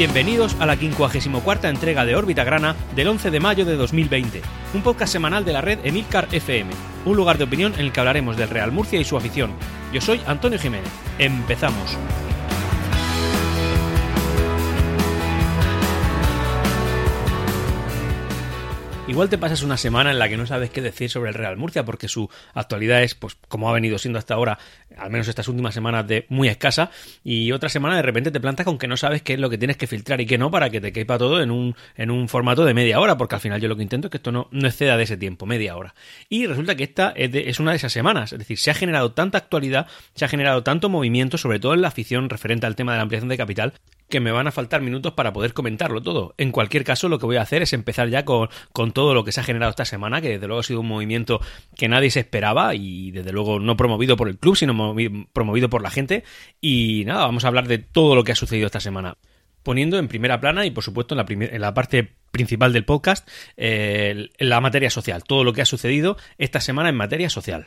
Bienvenidos a la 54 entrega de Órbita Grana del 11 de mayo de 2020, un podcast semanal de la red Emilcar FM, un lugar de opinión en el que hablaremos del Real Murcia y su afición. Yo soy Antonio Jiménez. Empezamos. Igual te pasas una semana en la que no sabes qué decir sobre el Real Murcia porque su actualidad es, pues, como ha venido siendo hasta ahora, al menos estas últimas semanas, de muy escasa. Y otra semana de repente te plantas con que no sabes qué es lo que tienes que filtrar y qué no para que te quepa todo en un, en un formato de media hora, porque al final yo lo que intento es que esto no, no exceda de ese tiempo, media hora. Y resulta que esta es, es una de esas semanas. Es decir, se ha generado tanta actualidad, se ha generado tanto movimiento, sobre todo en la afición referente al tema de la ampliación de capital, que me van a faltar minutos para poder comentarlo todo. En cualquier caso, lo que voy a hacer es empezar ya con, todo lo que se ha generado esta semana, que desde luego ha sido un movimiento que nadie se esperaba y desde luego no promovido por el club, sino promovido por la gente. Y nada, vamos a hablar de todo lo que ha sucedido esta semana. Poniendo en primera plana y por supuesto en la, en la parte principal del podcast eh, la materia social, todo lo que ha sucedido esta semana en materia social.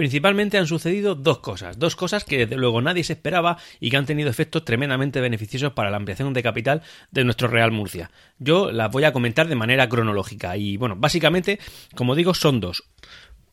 Principalmente han sucedido dos cosas, dos cosas que desde luego nadie se esperaba y que han tenido efectos tremendamente beneficiosos para la ampliación de capital de nuestro Real Murcia. Yo las voy a comentar de manera cronológica y bueno, básicamente, como digo, son dos.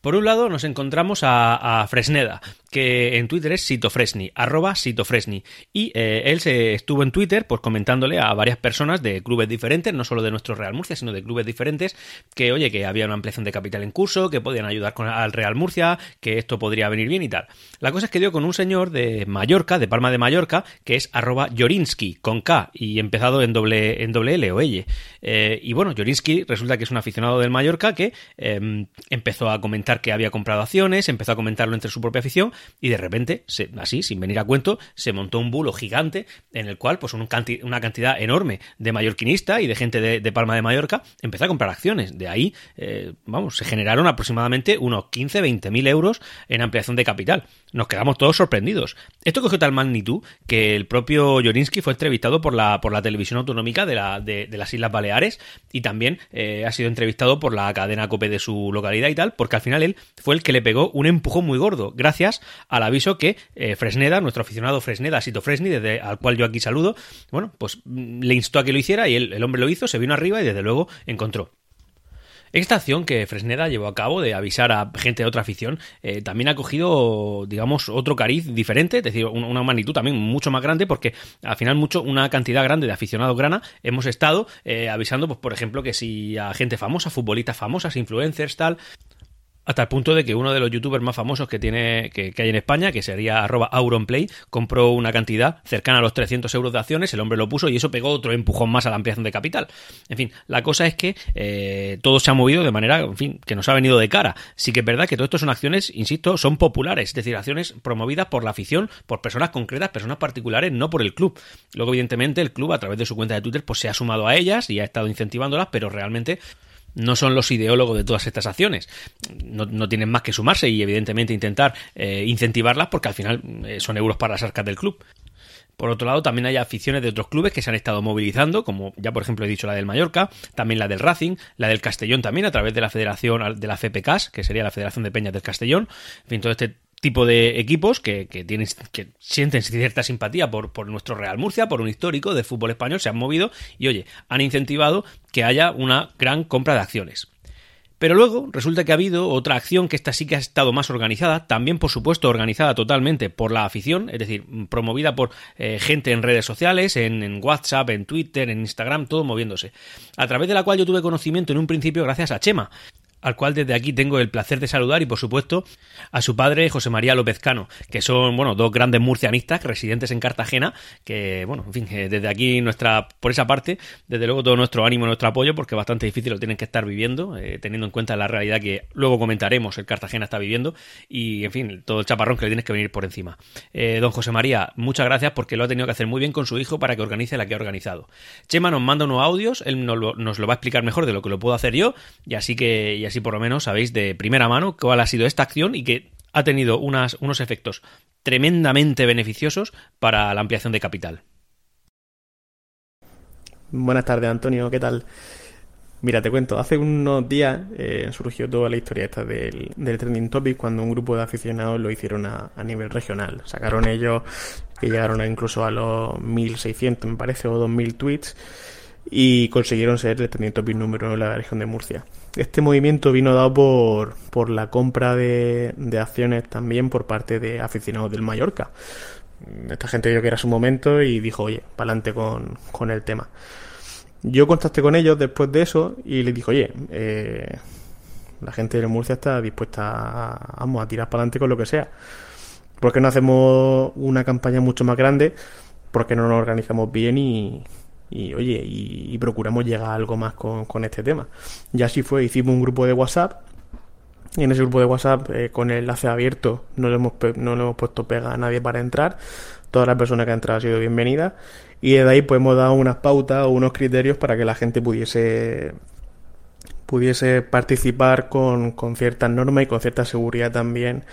Por un lado nos encontramos a, Fresneda, que en Twitter es Sitofresni, arroba Sitofresni. Y eh, él se estuvo en Twitter pues comentándole a varias personas de clubes diferentes, no solo de nuestro Real Murcia, sino de clubes diferentes, que oye, que había una ampliación de capital en curso, que podían ayudar con, al Real Murcia, que esto podría venir bien y tal. La cosa es que dio con un señor de Mallorca, de Palma de Mallorca, que es arroba Jorinsky, con K, y empezado en doble, en doble L o L. Eh, y bueno, Jorinsky resulta que es un aficionado del Mallorca que em, empezó a comentar que había comprado acciones, empezó a comentarlo entre su propia afición y de repente, así, sin venir a cuento, se montó un bulo gigante en el cual pues una cantidad enorme de mallorquinistas y de gente de, Palma de Mallorca empezó a comprar acciones. De ahí, eh, vamos, se generaron aproximadamente unos 15-20 mil euros en ampliación de capital. Nos quedamos todos sorprendidos. Esto cogió tal magnitud que el propio Jorinsky fue entrevistado por la, por la televisión autonómica de, la, de, las Islas Baleares y también eh, ha sido entrevistado por la cadena COPE de su localidad y tal, porque al final él fue el que le pegó un empujón muy gordo, gracias al aviso que eh, Fresneda, nuestro aficionado Fresneda, Sito Fresni, desde al cual yo aquí saludo, bueno, pues mm, le instó a que lo hiciera y el hombre lo hizo, se vino arriba y desde luego encontró. Esta acción que Fresneda llevó a cabo de avisar a gente de otra afición eh, también ha cogido, digamos, otro cariz diferente, es decir, una magnitud también mucho más grande porque al final mucho, una cantidad grande de aficionados grana hemos estado eh, avisando, pues por ejemplo, que si a gente famosa, futbolistas famosas, influencers, tal, hasta el punto de que uno de los youtubers más famosos que tiene que, hay en España, que sería arroba Auronplay, compró una cantidad cercana a los 300 euros de acciones, el hombre lo puso y eso pegó otro empujón más a la ampliación de capital. En fin, la cosa es que eh, todo se ha movido de manera, en fin, que nos ha venido de cara. Sí que es verdad que todo esto son acciones, insisto, son populares, es decir, acciones promovidas por la afición, por personas concretas, personas particulares, no por el club. Luego, evidentemente, el club, a través de su cuenta de Twitter, pues se ha sumado a ellas y ha estado incentivándolas, pero realmente no son los ideólogos de todas estas acciones. No, tienen más que sumarse y evidentemente intentar eh, incentivarlas porque al final eh, son euros para las arcas del club. Por otro lado, también hay aficiones de otros clubes que se han estado movilizando, como ya por ejemplo he dicho la del Mallorca, también la del Racing, la del Castellón también a través de la Federación de la FPCAS, que sería la Federación de Peñas del Castellón. En fin, todo este tipo de equipos que, tienen, que sienten cierta simpatía por, por nuestro Real Murcia, por un histórico del fútbol español, se han movido y, oye, han incentivado que haya una gran compra de acciones. Pero luego resulta que ha habido otra acción que esta sí que ha estado más organizada, también por supuesto organizada totalmente por la afición, es decir, promovida por eh, gente en redes sociales, en, WhatsApp, en Twitter, en Instagram, todo moviéndose. A través de la cual yo tuve conocimiento en un principio gracias a Chema al cual desde aquí tengo el placer de saludar y por supuesto a su padre José María López Cano, que son bueno dos grandes murcianistas residentes en Cartagena, que bueno, en fin, desde aquí nuestra por esa parte, desde luego todo nuestro ánimo, nuestro apoyo, porque bastante difícil lo tienen que estar viviendo, eh, teniendo en cuenta la realidad que luego comentaremos el Cartagena está viviendo y en fin, todo el chaparrón que le tienes que venir por encima. Eh, don José María, muchas gracias porque lo ha tenido que hacer muy bien con su hijo para que organice la que ha organizado. Chema nos manda unos audios, él nos lo, nos lo va a explicar mejor de lo que lo puedo hacer yo y así que así por lo menos sabéis de primera mano cuál ha sido esta acción y que ha tenido unas, unos efectos tremendamente beneficiosos para la ampliación de capital. Buenas tardes, Antonio, ¿qué tal? Mira, te cuento, hace unos días eh, surgió toda la historia esta del, trending topic cuando un grupo de aficionados lo hicieron a, a nivel regional. Sacaron ellos que llegaron incluso a los 1600, me parece, o 2000 tweets, y consiguieron ser el teniente top número de la región de Murcia. Este movimiento vino dado por, por la compra de, de acciones también por parte de aficionados del Mallorca. Esta gente vio que era su momento y dijo, oye, para adelante con, con el tema. Yo contacté con ellos después de eso y les dije, oye, eh, la gente de Murcia está dispuesta a, a tirar para adelante con lo que sea. ¿Por qué no hacemos una campaña mucho más grande? ¿Por qué no nos organizamos bien y, y oye, y, procuramos llegar a algo más con, con, este tema? Y así fue, hicimos un grupo de WhatsApp. Y en ese grupo de WhatsApp, eh, con el enlace abierto, no le, hemos, no le hemos puesto pega a nadie para entrar. Todas las personas que han entrado han sido bienvenidas. Y de ahí pues hemos dado unas pautas o unos criterios para que la gente pudiese pudiese participar con, con ciertas normas y con cierta seguridad también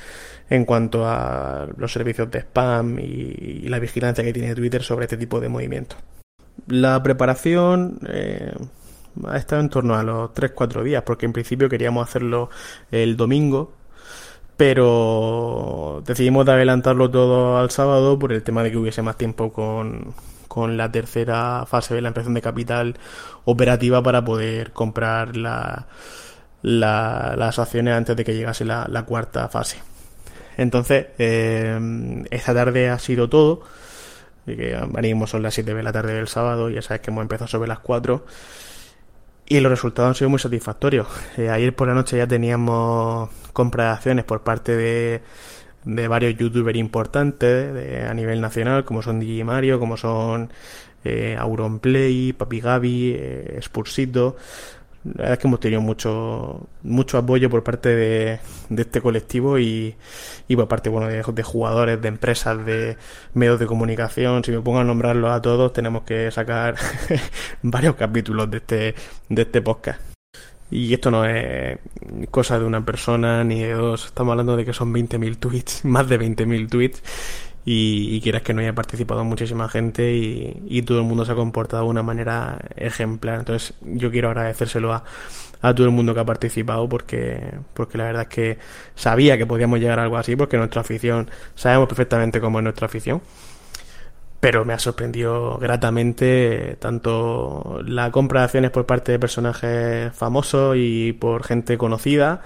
en cuanto a los servicios de spam y, la vigilancia que tiene Twitter sobre este tipo de movimientos. La preparación eh, ha estado en torno a los 3-4 días, porque en principio queríamos hacerlo el domingo, pero decidimos de adelantarlo todo al sábado por el tema de que hubiese más tiempo con, con la tercera fase de la impresión de capital operativa para poder comprar la, las acciones antes de que llegase la, cuarta fase. Entonces, eh, esta tarde ha sido todo. Que venimos son las 7 de la tarde del sábado, ya sabes que hemos empezado sobre las 4. Y los resultados han sido muy satisfactorios. Eh, ayer por la noche ya teníamos compra de acciones por parte de de varios youtubers importantes a nivel nacional, como son DJ Mario, como son eh, Auronplay, Papi Gaby, eh, Spursito. La verdad es que hemos tenido mucho mucho apoyo por parte de, de este colectivo y, y, por parte bueno de, jugadores, de empresas, de medios de comunicación. Si me pongo a nombrarlos a todos, tenemos que sacar varios capítulos de este, de este podcast. Y esto no es cosa de una persona ni de dos. Estamos hablando de que son 20.000 tweets, más de 20.000 tweets. Y, y, quieras que no haya participado muchísima gente y, todo el mundo se ha comportado de una manera ejemplar. Entonces yo quiero agradecérselo a, a todo el mundo que ha participado porque, porque la verdad es que sabía que podíamos llegar a algo así porque nuestra afición, sabemos perfectamente cómo es nuestra afición pero me ha sorprendido gratamente tanto la compra de acciones por parte de personajes famosos y por gente conocida,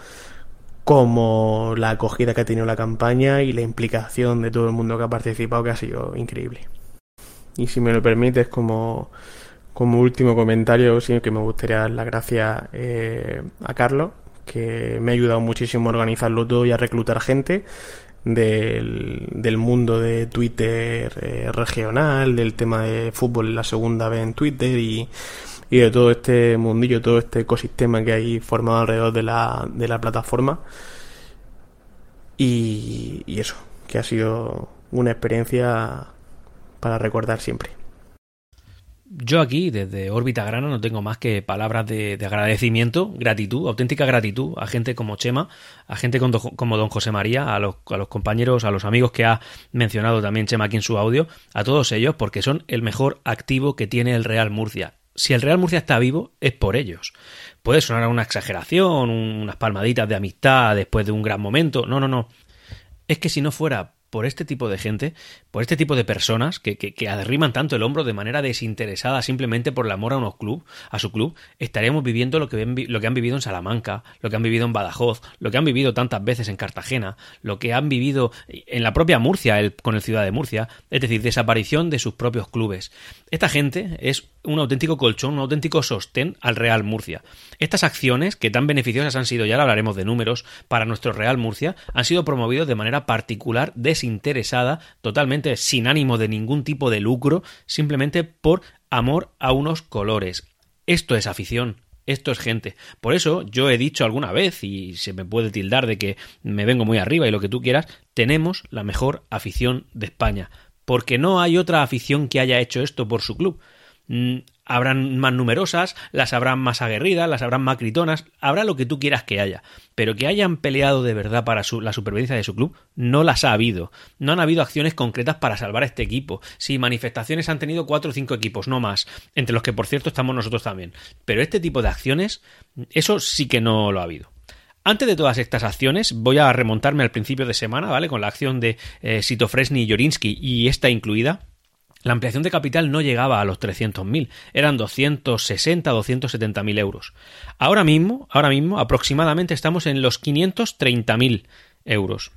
como la acogida que ha tenido la campaña y la implicación de todo el mundo que ha participado, que ha sido increíble. Y si me lo permites, como, como último comentario, sí que me gustaría dar las gracias eh, a Carlos, que me ha ayudado muchísimo a organizarlo todo y a reclutar gente del, del mundo de Twitter eh, regional, del tema de fútbol en la segunda vez en Twitter y, y de todo este mundillo, todo este ecosistema que hay formado alrededor de la, de la plataforma. Y, eso, que ha sido una experiencia para recordar siempre. Yo aquí, desde órbita grana, no tengo más que palabras de, agradecimiento, gratitud, auténtica gratitud a gente como Chema, a gente como don José María, a los, a los compañeros, a los amigos que ha mencionado también Chema aquí en su audio, a todos ellos, porque son el mejor activo que tiene el Real Murcia. Si el Real Murcia está vivo, es por ellos. Puede sonar una exageración, unas palmaditas de amistad después de un gran momento. No, no, no. Es que si no fuera por este tipo de gente, por este tipo de personas que, que, arriman tanto el hombro de manera desinteresada simplemente por el amor a unos club, a su club, estaremos viviendo lo que, lo que han vivido en Salamanca, lo que han vivido en Badajoz, lo que han vivido tantas veces en Cartagena, lo que han vivido en la propia Murcia, con el Ciudad de Murcia, es decir, desaparición de sus propios clubes. Esta gente es un auténtico colchón, un auténtico sostén al Real Murcia. Estas acciones, que tan beneficiosas han sido, ya hablaremos de números, para nuestro Real Murcia, han sido promovidos de manera particular, desinteresada, totalmente sin ánimo de ningún tipo de lucro, simplemente por amor a unos colores. Esto es afición, esto es gente. Por eso yo he dicho alguna vez, y se me puede tildar de que me vengo muy arriba y lo que tú quieras, tenemos la mejor afición de España. Porque no hay otra afición que haya hecho esto por su club. Mm, habrán más numerosas, las habrán más aguerridas, las habrán más gritonas, habrá lo que tú quieras que haya, pero que hayan peleado de verdad para la supervivencia de su club, no las ha habido. No han habido acciones concretas para salvar a este equipo. Sí, manifestaciones han tenido cuatro o cinco equipos, no más, entre los que por cierto estamos nosotros también. Pero este tipo de acciones, eso sí que no lo ha habido. Antes de todas estas acciones, voy a remontarme al principio de semana, ¿vale? Con la acción de eh, y Jorinsky y esta incluida. La ampliación de capital no llegaba a los 300.000, eran 260, 270.000 euros. Ahora mismo, ahora mismo, aproximadamente estamos en los 530.000 euros.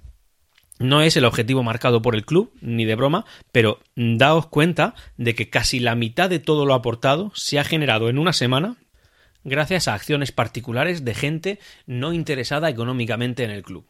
No es el objetivo marcado por el club, ni de broma, pero daos cuenta de que casi la mitad de todo lo aportado se ha generado en una semana gracias a acciones particulares de gente no interesada económicamente en el club.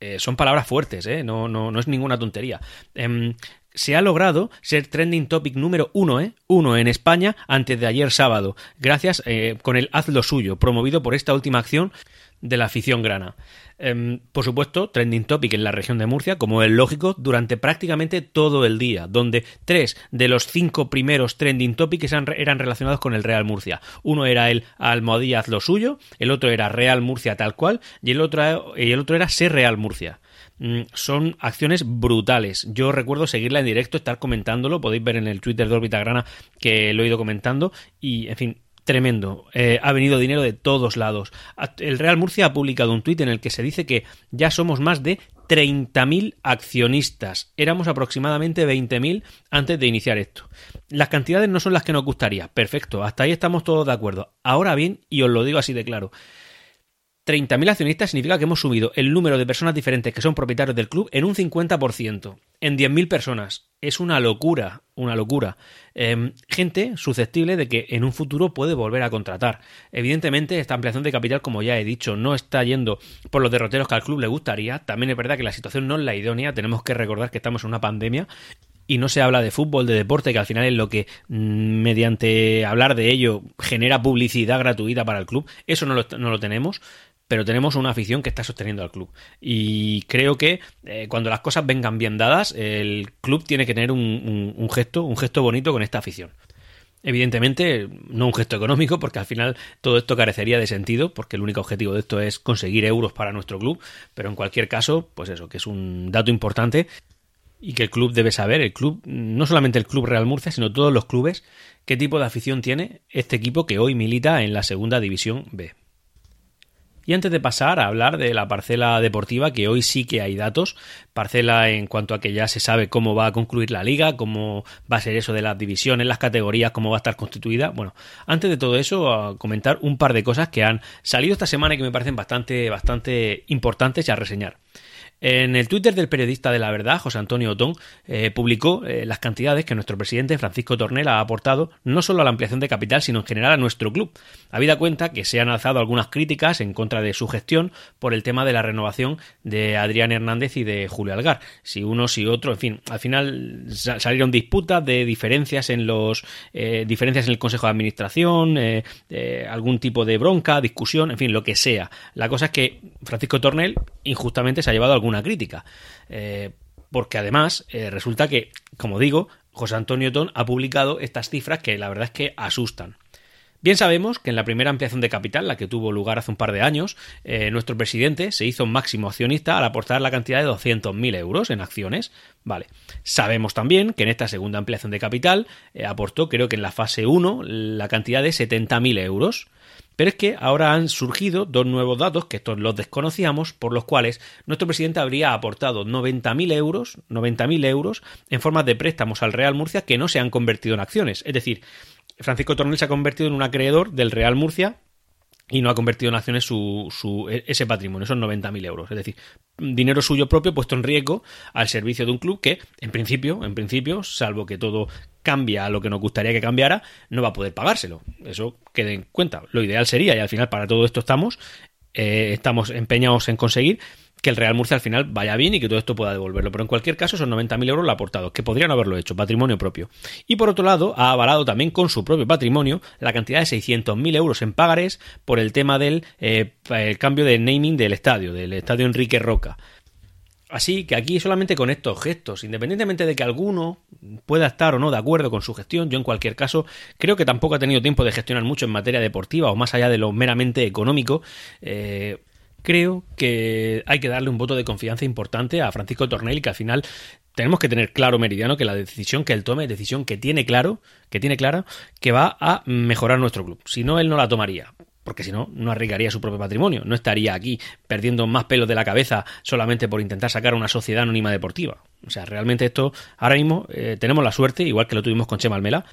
Eh, son palabras fuertes, ¿eh? no, no, no es ninguna tontería. Em, se ha logrado ser trending topic número uno, ¿eh? Uno en España antes de ayer sábado, gracias eh, con el Haz lo suyo, promovido por esta última acción de la afición grana. Em, por supuesto, trending topic en la región de Murcia, como es lógico, durante prácticamente todo el día, donde tres de los cinco primeros trending topics eran, relacionados con el Real Murcia. Uno era el Almohadilla lo suyo, el otro era Real Murcia tal cual, y el otro, y el otro era Ser Real Murcia son acciones brutales. Yo recuerdo seguirla en directo, estar comentándolo, podéis ver en el Twitter de Orbita Grana que lo he ido comentando y, en fin, tremendo. Eh, ha venido dinero de todos lados. El Real Murcia ha publicado un tuit en el que se dice que ya somos más de 30.000 accionistas. Éramos aproximadamente 20.000 antes de iniciar esto. Las cantidades no son las que nos gustaría. Perfecto, hasta ahí estamos todos de acuerdo. Ahora bien, y os lo digo así de claro, 30.000 accionistas significa que hemos subido el número de personas diferentes que son propietarios del club en un 50%, en 10.000 personas. Es una locura, una locura. Em, gente susceptible de que en un futuro puede volver a contratar. Evidentemente, esta ampliación de capital, como ya he dicho, no está yendo por los derroteros que al club le gustaría. También es verdad que la situación no es la idónea. Tenemos que recordar que estamos en una pandemia y no se habla de fútbol, de deporte, que al final es lo que mm, mediante hablar de ello genera publicidad gratuita para el club. Eso no lo, no lo tenemos pero tenemos una afición que está sosteniendo al club. Y creo que eh, cuando las cosas vengan bien dadas, el club tiene que tener un, gesto, un gesto bonito con esta afición. Evidentemente, no un gesto económico, porque al final todo esto carecería de sentido, porque el único objetivo de esto es conseguir euros para nuestro club, pero en cualquier caso, pues eso, que es un dato importante y que el club debe saber, el club, no solamente el Club Real Murcia, sino todos los clubes, qué tipo de afición tiene este equipo que hoy milita en la Segunda División B. Y antes de pasar a hablar de la parcela deportiva, que hoy sí que hay datos, parcela en cuanto a que ya se sabe cómo va a concluir la liga, cómo va a ser eso de las divisiones, las categorías, cómo va a estar constituida. Bueno, antes de todo eso, a comentar un par de cosas que han salido esta semana y que me parecen bastante, bastante importantes y a reseñar. En el Twitter del periodista de la verdad, José Antonio Otón, eh, publicó eh, las cantidades que nuestro presidente Francisco Tornel ha aportado no solo a la ampliación de capital, sino en general a nuestro club. Habida cuenta que se han alzado algunas críticas en contra de su gestión por el tema de la renovación de Adrián Hernández y de Julio Algar. Si uno, si otro, en fin, al final salieron disputas de diferencias en los eh, diferencias en el Consejo de Administración, algún tipo de bronca, discusión, en fin, lo que sea. La cosa es que Francisco Tornel injustamente se ha llevado algún una crítica. Eh, porque además eh, resulta que, como digo, José Antonio Ton ha publicado estas cifras que la verdad es que asustan. Bien sabemos que en la primera ampliación de capital, la que tuvo lugar hace un par de años, eh, nuestro presidente se hizo máximo accionista al aportar la cantidad de 200.000 euros en acciones. Vale. Sabemos también que en esta segunda ampliación de capital aportó, creo que en la fase 1, la cantidad de 70.000 euros. Pero es que ahora han surgido dos nuevos datos, que estos los desconocíamos, por los cuales nuestro presidente habría aportado 90.000 euros, 90.000 euros en forma de préstamos al Real Murcia que no se han convertido en acciones. Es decir, Francisco Tornel se ha convertido en un acreedor del Real Murcia y no ha convertido en acciones su, su, e, ese patrimonio, esos 90.000 euros. Es decir, dinero suyo propio puesto en riesgo al servicio de un club que, en principio, en principio, salvo que todo cambia a lo que nos gustaría que cambiara, no va a poder pagárselo. Eso quede en cuenta. Lo ideal sería, y al final para todo esto estamos, eh, estamos empeñados en conseguir que el Real Murcia al final vaya bien y que todo esto pueda devolverlo. Pero en cualquier caso, son 90.000 euros lo ha aportado, que podrían haberlo hecho, patrimonio propio. Y por otro lado, ha avalado también con su propio patrimonio la cantidad de 600.000 euros en pagares por el tema del eh, el cambio de naming del estadio, del estadio Enrique Roca. Así que aquí solamente con estos gestos, independientemente de que alguno pueda estar o no de acuerdo con su gestión, yo en cualquier caso creo que tampoco ha tenido tiempo de gestionar mucho en materia deportiva o más allá de lo meramente económico. Eh, creo que hay que darle un voto de confianza importante a Francisco Tornel y que al final tenemos que tener claro, Meridiano, que la decisión que él tome es decisión que tiene claro, que tiene clara, que va a mejorar nuestro club. Si no, él no la tomaría porque si no, no arriesgaría su propio patrimonio, no estaría aquí perdiendo más pelos de la cabeza solamente por intentar sacar una sociedad anónima deportiva. O sea, realmente esto, ahora mismo eh, tenemos la suerte, igual que lo tuvimos con Chema Almela,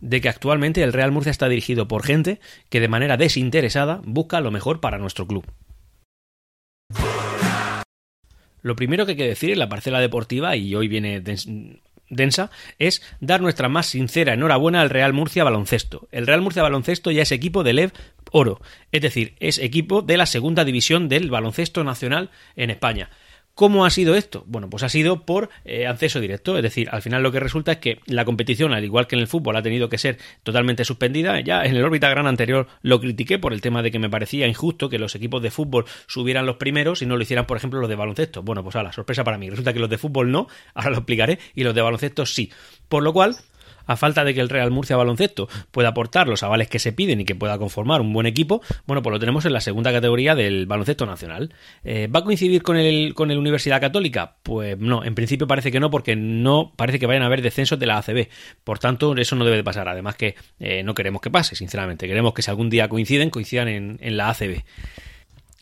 de que actualmente el Real Murcia está dirigido por gente que de manera desinteresada busca lo mejor para nuestro club. Lo primero que hay que decir en la parcela deportiva, y hoy viene densa es dar nuestra más sincera enhorabuena al Real Murcia Baloncesto. El Real Murcia Baloncesto ya es equipo de LEV Oro, es decir, es equipo de la segunda división del baloncesto nacional en España. ¿Cómo ha sido esto? Bueno, pues ha sido por eh, acceso directo, es decir, al final lo que resulta es que la competición, al igual que en el fútbol, ha tenido que ser totalmente suspendida. Ya en el órbita gran anterior lo critiqué por el tema de que me parecía injusto que los equipos de fútbol subieran los primeros y no lo hicieran, por ejemplo, los de baloncesto. Bueno, pues a la sorpresa para mí. Resulta que los de fútbol no, ahora lo explicaré, y los de baloncesto sí. Por lo cual, a falta de que el Real Murcia Baloncesto pueda aportar los avales que se piden y que pueda conformar un buen equipo, bueno, pues lo tenemos en la segunda categoría del baloncesto nacional. Eh, ¿Va a coincidir con el, con el Universidad Católica? Pues no, en principio parece que no, porque no parece que vayan a haber descensos de la ACB. Por tanto, eso no debe de pasar. Además que eh, no queremos que pase, sinceramente. Queremos que si algún día coinciden, coincidan en, en la ACB.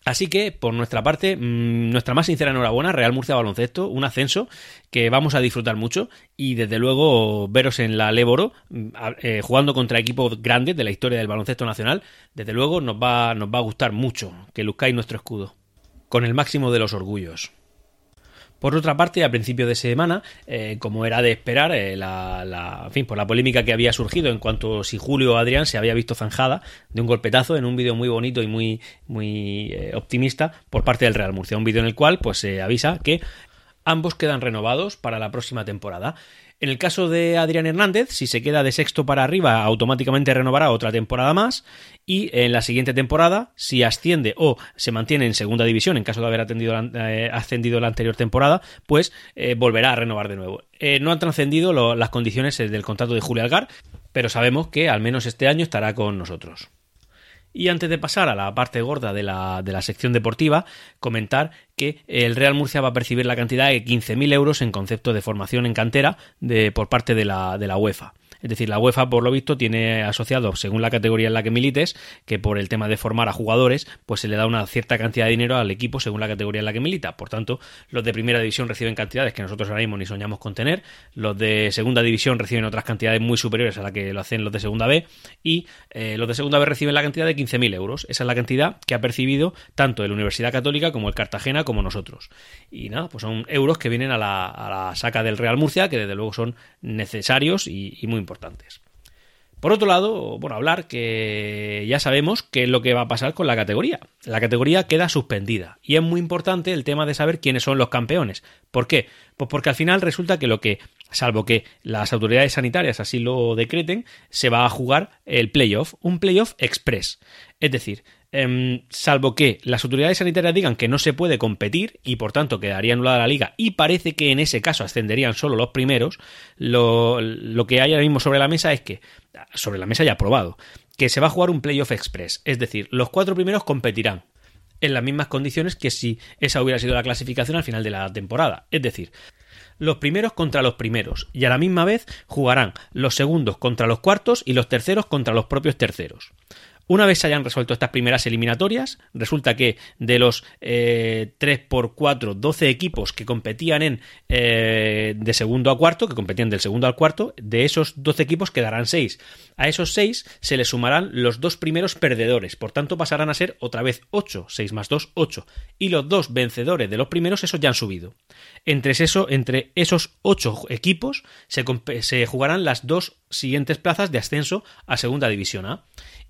Así que, por nuestra parte, mm, nuestra más sincera enhorabuena, Real Murcia Baloncesto, un ascenso que vamos a disfrutar mucho y desde luego veros en la Léboro mm, eh, jugando contra equipos grandes de la historia del baloncesto nacional, desde luego nos va, nos va a gustar mucho que luzcáis nuestro escudo, con el máximo de los orgullos. Por otra parte, a principio de semana, eh, como era de esperar, eh, la, en por la polémica que había surgido en cuanto si Julio o Adrián se había visto zanjada de un golpetazo en un vídeo muy bonito y muy, muy eh, optimista por parte del Real Murcia. Un vídeo en el cual pues se avisa que ambos quedan renovados para la próxima temporada. En el caso de Adrián Hernández, si se queda de sexto para arriba, automáticamente renovará otra temporada más. Y en la siguiente temporada, si asciende o se mantiene en segunda división, en caso de haber eh, ascendido la anterior temporada, pues eh, volverá a renovar de nuevo. Eh, no han trascendido las condiciones del contrato de Julio Algar, pero sabemos que al menos este año estará con nosotros. Y antes de pasar a la parte gorda de la, de la sección deportiva, comentar que el Real Murcia va a percibir la cantidad de 15.000 euros en concepto de formación en cantera de, por parte de la, de la UEFA. Es decir, la UEFA, por lo visto, tiene asociado, según la categoría en la que milites, que por el tema de formar a jugadores, pues se le da una cierta cantidad de dinero al equipo según la categoría en la que milita. Por tanto, los de primera división reciben cantidades que nosotros ahora mismo ni soñamos con tener. Los de segunda división reciben otras cantidades muy superiores a la que lo hacen los de segunda B. Y eh, los de segunda B reciben la cantidad de 15.000 euros. Esa es la cantidad que ha percibido tanto la Universidad Católica como el Cartagena como nosotros. Y nada, pues son euros que vienen a la, saca del Real Murcia, que desde luego son necesarios y, y muy importantes. Por otro lado, bueno, hablar que ya sabemos qué es lo que va a pasar con la categoría. La categoría queda suspendida y es muy importante el tema de saber quiénes son los campeones. ¿Por qué? Pues porque al final resulta que lo que, salvo que las autoridades sanitarias así lo decreten, se va a jugar el playoff, un playoff express. Es decir, Em, salvo que las autoridades sanitarias digan que no se puede competir y por tanto quedaría anulada la liga y parece que en ese caso ascenderían solo los primeros, lo, lo que hay ahora mismo sobre la mesa es que, sobre la mesa ya aprobado, que se va a jugar un playoff express, es decir, los cuatro primeros competirán en las mismas condiciones que si esa hubiera sido la clasificación al final de la temporada, es decir, los primeros contra los primeros, y a la misma vez jugarán los segundos contra los cuartos y los terceros contra los propios terceros. Una vez se hayan resuelto estas primeras eliminatorias, resulta que de los eh, 3 por 4 12 equipos que competían en eh, de segundo a cuarto, que competían del segundo al cuarto, de esos 12 equipos quedarán 6. A esos 6 se les sumarán los dos primeros perdedores, por tanto pasarán a ser otra vez 8, 6 más 2, 8. Y los dos vencedores de los primeros, esos ya han subido. Entre, entre esos 8 equipos se jugarán las dos siguientes plazas de ascenso a segunda división A.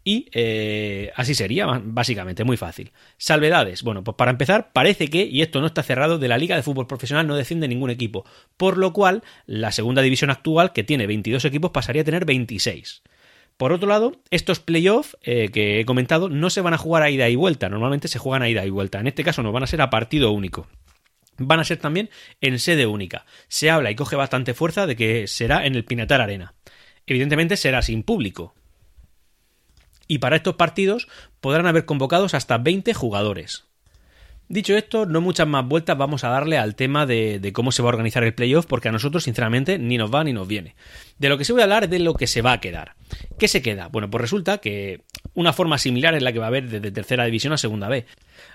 Y eh, así sería, básicamente, muy fácil. Salvedades. Bueno, pues para empezar, parece que, y esto no está cerrado, de la Liga de Fútbol Profesional no desciende ningún equipo. Por lo cual, la segunda división actual, que tiene 22 equipos, pasaría a tener 26. Por otro lado, estos playoffs eh, que he comentado no se van a jugar a ida y vuelta, normalmente se juegan a ida y vuelta. En este caso no van a ser a partido único. Van a ser también en sede única. Se habla y coge bastante fuerza de que será en el Pinatar Arena. Evidentemente será sin público, y para estos partidos podrán haber convocados hasta 20 jugadores. Dicho esto, no muchas más vueltas vamos a darle al tema de, cómo se va a organizar el playoff, porque a nosotros, sinceramente, ni nos va ni nos viene. De lo que se voy a hablar es de lo que se va a quedar. ¿Qué se queda? Bueno, pues resulta que una forma similar es la que va a haber desde tercera división a segunda B.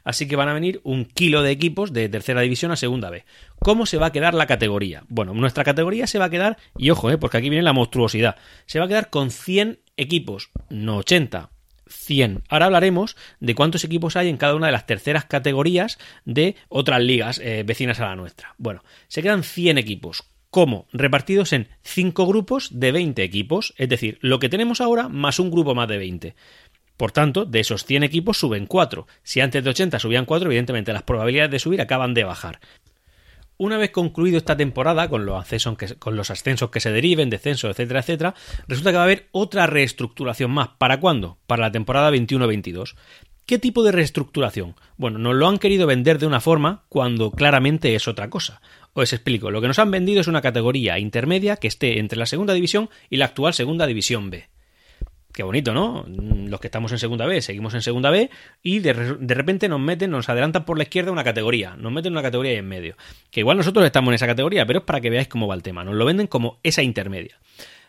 Así que van a venir un kilo de equipos de tercera división a segunda B. ¿Cómo se va a quedar la categoría? Bueno, nuestra categoría se va a quedar, y ojo, eh, porque aquí viene la monstruosidad, se va a quedar con 100 equipos, no 80, 100. Ahora hablaremos de cuántos equipos hay en cada una de las terceras categorías de otras ligas eh, vecinas a la nuestra. Bueno, se quedan 100 equipos. ¿Cómo? Repartidos en 5 grupos de 20 equipos, es decir, lo que tenemos ahora más un grupo más de 20. Por tanto, de esos 100 equipos suben 4. Si antes de 80 subían 4, evidentemente las probabilidades de subir acaban de bajar. Una vez concluido esta temporada, con los, con los ascensos que se deriven, descensos, etcétera, etcétera, resulta que va a haber otra reestructuración más. ¿Para cuándo? Para la temporada 21-22. ¿Qué tipo de reestructuración? Bueno, nos lo han querido vender de una forma cuando claramente es otra cosa. Os explico, lo que nos han vendido es una categoría intermedia que esté entre la segunda división y la actual segunda división B. Qué bonito, ¿no? Los que estamos en segunda B, seguimos en segunda B y de, repente nos meten, nos adelantan por la izquierda una categoría, nos meten una categoría ahí en medio. Que igual nosotros estamos en esa categoría, pero es para que veáis cómo va el tema. Nos lo venden como esa intermedia.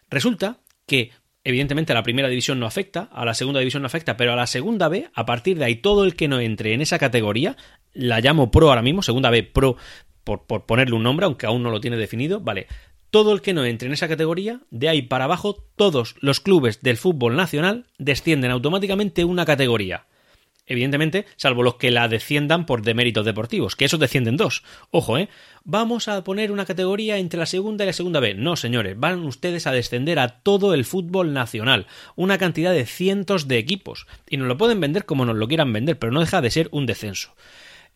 Resulta que Evidentemente a la primera división no afecta, a la segunda división no afecta, pero a la segunda B, a partir de ahí, todo el que no entre en esa categoría, la llamo pro ahora mismo, segunda B pro, por, por ponerle un nombre, aunque aún no lo tiene definido, vale, todo el que no entre en esa categoría, de ahí para abajo, todos los clubes del fútbol nacional descienden automáticamente una categoría. Evidentemente, salvo los que la desciendan por deméritos deportivos, que esos descienden dos. Ojo, ¿eh? Vamos a poner una categoría entre la segunda y la segunda B. No, señores, van ustedes a descender a todo el fútbol nacional. Una cantidad de cientos de equipos. Y nos lo pueden vender como nos lo quieran vender, pero no deja de ser un descenso.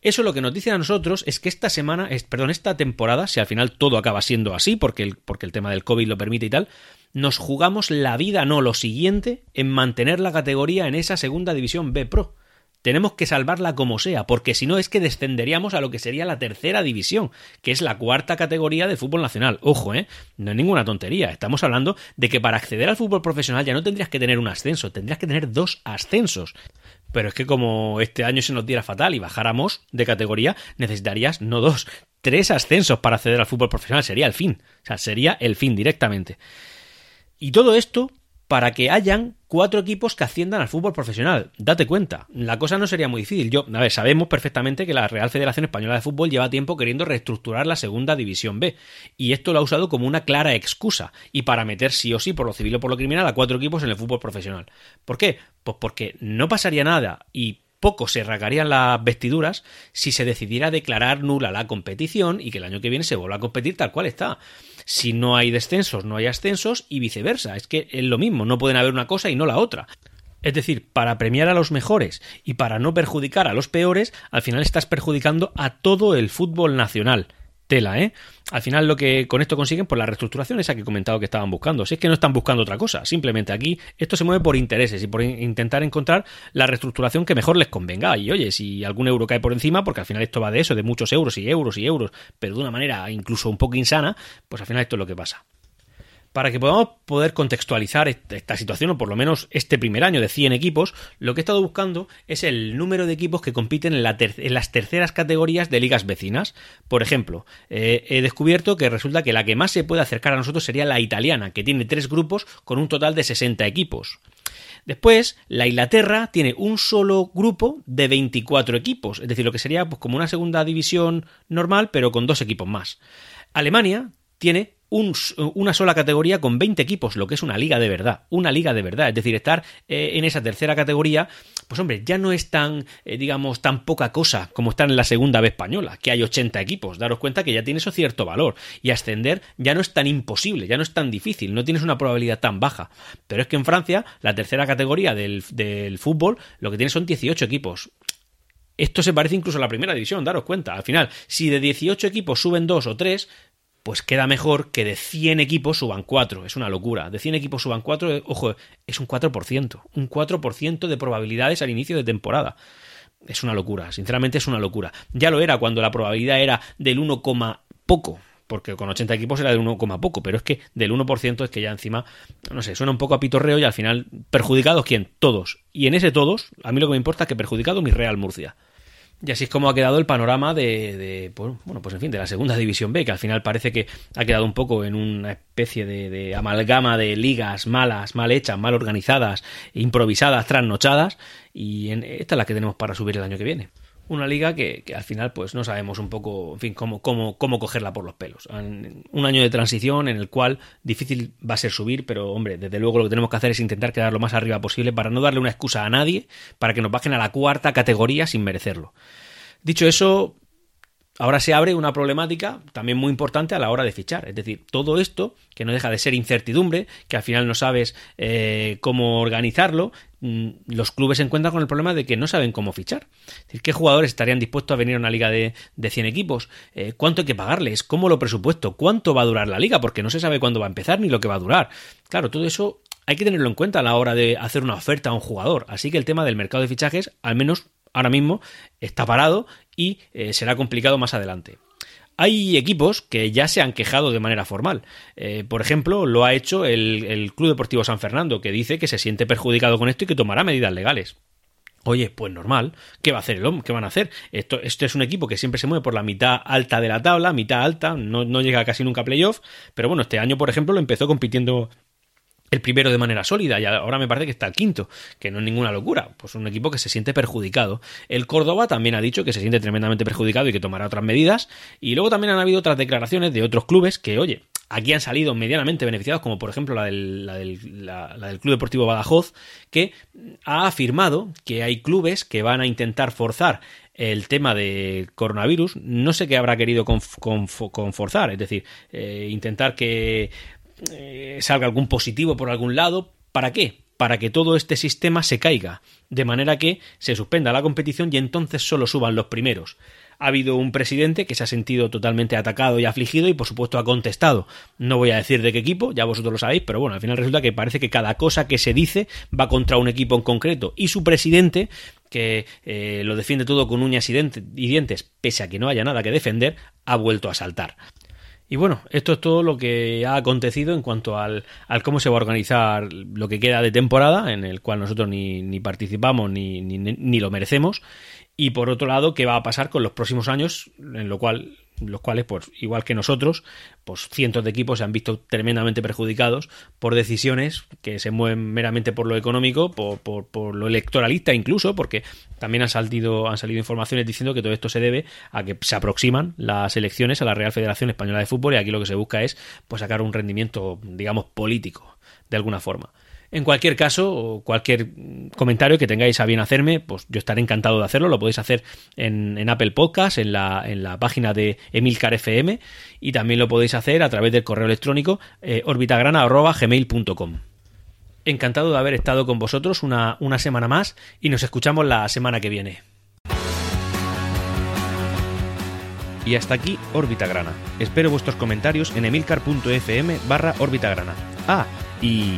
Eso lo que nos dice a nosotros es que esta semana, perdón, esta temporada, si al final todo acaba siendo así, porque el, porque el tema del COVID lo permite y tal, nos jugamos la vida, no lo siguiente, en mantener la categoría en esa segunda división B Pro. Tenemos que salvarla como sea, porque si no es que descenderíamos a lo que sería la tercera división, que es la cuarta categoría del fútbol nacional. Ojo, ¿eh? No es ninguna tontería. Estamos hablando de que para acceder al fútbol profesional ya no tendrías que tener un ascenso, tendrías que tener dos ascensos. Pero es que como este año se nos diera fatal y bajáramos de categoría, necesitarías no dos, tres ascensos para acceder al fútbol profesional. Sería el fin. O sea, sería el fin directamente. Y todo esto para que hayan cuatro equipos que asciendan al fútbol profesional. Date cuenta, la cosa no sería muy difícil. Yo, a ver, sabemos perfectamente que la Real Federación Española de Fútbol lleva tiempo queriendo reestructurar la segunda división B, y esto lo ha usado como una clara excusa, y para meter sí o sí por lo civil o por lo criminal a cuatro equipos en el fútbol profesional. ¿Por qué? Pues porque no pasaría nada y poco se rasgarían las vestiduras si se decidiera declarar nula la competición y que el año que viene se vuelva a competir tal cual está. Si no hay descensos, no hay ascensos y viceversa. Es que es lo mismo, no pueden haber una cosa y no la otra. Es decir, para premiar a los mejores y para no perjudicar a los peores, al final estás perjudicando a todo el fútbol nacional tela, ¿eh? Al final lo que con esto consiguen, por pues la reestructuración esa que he comentado que estaban buscando. Si es que no están buscando otra cosa, simplemente aquí esto se mueve por intereses y por intentar encontrar la reestructuración que mejor les convenga. Y oye, si algún euro cae por encima, porque al final esto va de eso, de muchos euros y euros y euros, pero de una manera incluso un poco insana, pues al final esto es lo que pasa. Para que podamos poder contextualizar esta situación, o por lo menos este primer año de 100 equipos, lo que he estado buscando es el número de equipos que compiten en, las terceras categorías de ligas vecinas. Por ejemplo, eh, he descubierto que resulta que la que más se puede acercar a nosotros sería la italiana, que tiene tres grupos con un total de 60 equipos. Después, la Inglaterra tiene un solo grupo de 24 equipos, es decir, lo que sería pues, como una segunda división normal, pero con dos equipos más. Alemania tiene una sola categoría con 20 equipos, lo que es una liga de verdad, una liga de verdad. Es decir, estar eh, en esa tercera categoría, pues hombre, ya no es tan, eh, digamos, tan poca cosa como estar en la segunda B española, que hay 80 equipos. Daros cuenta que ya tiene eso cierto valor. Y ascender ya no es tan imposible, ya no es tan difícil, no tienes una probabilidad tan baja. Pero es que en Francia, la tercera categoría del, del fútbol, lo que tiene son 18 equipos. Esto se parece incluso a la primera división, daros cuenta. Al final, si de 18 equipos suben 2 o 3, pues queda mejor que de 100 equipos suban 4. Es una locura. De 100 equipos suban 4, eh, ojo, es un 4%. Un 4% de probabilidades al inicio de temporada. Es una locura, sinceramente es una locura. Ya lo era cuando la probabilidad era del 1, poco, porque con 80 equipos era del 1, poco, pero es que del 1% es que ya encima, no sé, suena un poco a pitorreo y al final, ¿perjudicados quién? Todos. Y en ese todos, a mí lo que me importa es que perjudicado mi Real Murcia. Y así es como ha quedado el panorama de, de bueno, pues en fin, de la segunda división B, que al final parece que ha quedado un poco en una especie de, de amalgama de ligas malas, mal hechas, mal organizadas, improvisadas, trasnochadas, y en, esta es la que tenemos para subir el año que viene una liga que, al final pues no sabemos un poco, en fin, cómo, cómo, cómo cogerla por los pelos. Un año de transición en el cual difícil va a ser subir, pero hombre, desde luego lo que tenemos que hacer es intentar quedar lo más arriba posible para no darle una excusa a nadie para que nos bajen a la cuarta categoría sin merecerlo. Dicho eso, Ahora se abre una problemática también muy importante a la hora de fichar. Es decir, todo esto, que no deja de ser incertidumbre, que al final no sabes eh, cómo organizarlo, mm, los clubes se encuentran con el problema de que no saben cómo fichar. Es decir, ¿qué jugadores estarían dispuestos a venir a una liga de, de 100 equipos? Eh, ¿Cuánto hay que pagarles? ¿Cómo lo presupuesto? ¿Cuánto va a durar la liga? Porque no se sabe cuándo va a empezar ni lo que va a durar. Claro, todo eso hay que tenerlo en cuenta a la hora de hacer una oferta a un jugador. Así que el tema del mercado de fichajes, al menos ahora mismo, está parado y eh, será complicado más adelante. Hay equipos que ya se han quejado de manera formal. Eh, por ejemplo, lo ha hecho el, Club Deportivo San Fernando, que dice que se siente perjudicado con esto y que tomará medidas legales. Oye, pues normal. ¿Qué va a hacer el hombre? ¿Qué van a hacer? Esto, es un equipo que siempre se mueve por la mitad alta de la tabla, mitad alta, no, no llega casi nunca a playoff. Pero bueno, este año, por ejemplo, lo empezó compitiendo el primero de manera sólida y ahora me parece que está el quinto, que no es ninguna locura, pues un equipo que se siente perjudicado. El Córdoba también ha dicho que se siente tremendamente perjudicado y que tomará otras medidas. Y luego también han habido otras declaraciones de otros clubes que, oye, aquí han salido medianamente beneficiados, como por ejemplo la del, la del, Club Deportivo Badajoz, que ha afirmado que hay clubes que van a intentar forzar el tema del coronavirus, no sé qué habrá querido con forzar, es decir, eh, intentar que eh, salga algún positivo por algún lado. ¿Para qué? Para que todo este sistema se caiga, de manera que se suspenda la competición y entonces solo suban los primeros. Ha habido un presidente que se ha sentido totalmente atacado y afligido y por supuesto ha contestado. No voy a decir de qué equipo, ya vosotros lo sabéis, pero bueno, al final resulta que parece que cada cosa que se dice va contra un equipo en concreto y su presidente que eh, lo defiende todo con uñas y dientes, pese a que no haya nada que defender, ha vuelto a saltar. Y bueno, esto es todo lo que ha acontecido en cuanto al, al, cómo se va a organizar lo que queda de temporada, en el cual nosotros ni, ni participamos ni, ni, ni, lo merecemos. Y por otro lado, qué va a pasar con los próximos años, en lo cual los cuales, pues, igual que nosotros, pues cientos de equipos se han visto tremendamente perjudicados por decisiones que se mueven meramente por lo económico, por, por, por lo electoralista incluso, porque también han salido, han salido informaciones diciendo que todo esto se debe a que se aproximan las elecciones a la Real Federación Española de Fútbol y aquí lo que se busca es pues sacar un rendimiento, digamos, político, de alguna forma. En cualquier caso, cualquier comentario que tengáis a bien hacerme, pues yo estaré encantado de hacerlo. Lo podéis hacer en, Apple Podcast, en la, en la, página de Emilcar FM y también lo podéis hacer a través del correo electrónico eh, orbitagrana.gmail.com. Encantado de haber estado con vosotros una, una semana más y nos escuchamos la semana que viene. Y hasta aquí Órbita Grana. Espero vuestros comentarios en emilcar.fm barra Órbita Grana. Ah, y